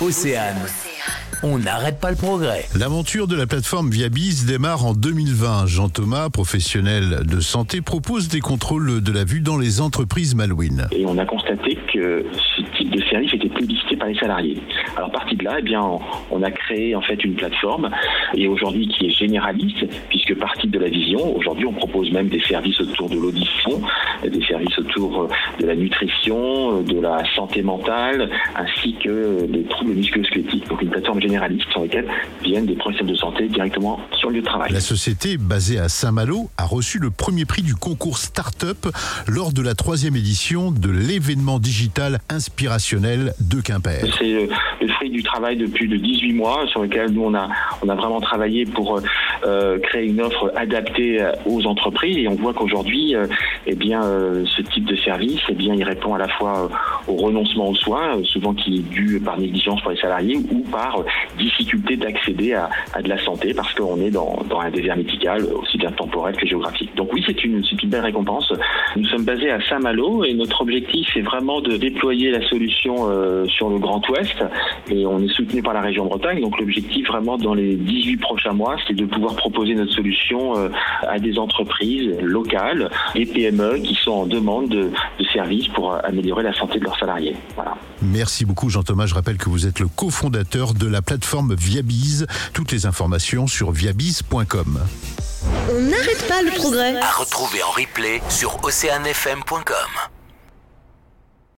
Océane. On n'arrête pas le progrès. L'aventure de la plateforme Viabiz démarre en 2020. Jean Thomas, professionnel de santé, propose des contrôles de la vue dans les entreprises Malouine. Et on a constaté que ce type de service était plébiscité par les salariés. Alors parti de là, eh bien, on a créé en fait une plateforme et aujourd'hui qui est généraliste puisque partie de la vision, aujourd'hui on propose même des services autour de l'audition, des services autour de la nutrition, de la santé mentale ainsi que des troubles musculo-squelettiques. Donc une plateforme généralistes sur lesquels viennent des professionnels de santé directement sur le lieu de travail. La société, basée à Saint-Malo, a reçu le premier prix du concours Startup lors de la troisième édition de l'événement digital inspirationnel de Quimper. C'est euh, le fruit du travail de plus de 18 mois sur lequel nous on a, on a vraiment travaillé pour euh, créer une offre adaptée aux entreprises et on voit qu'aujourd'hui, euh, eh bien, ce type de service, eh bien, il répond à la fois au renoncement aux soins, souvent qui est dû par négligence pour les salariés ou par difficulté d'accéder à, de la santé parce qu'on est dans, un désert médical aussi bien temporel que géographique. Donc oui, c'est une, une belle récompense. Nous sommes basés à Saint-Malo et notre objectif est vraiment de déployer la solution euh, sur le Grand Ouest et on est soutenu par la région Bretagne. Donc l'objectif vraiment dans les 18 prochains mois, c'est de pouvoir proposer notre solution euh, à des entreprises locales et PME qui sont en demande de, de services pour améliorer la santé de leurs salariés. Voilà. Merci beaucoup Jean-Thomas. Je rappelle que vous êtes le cofondateur de la plateforme Viabiz. Toutes les informations sur viabiz.com. On n'arrête pas le progrès. À retrouver en replay sur oceanfm.com.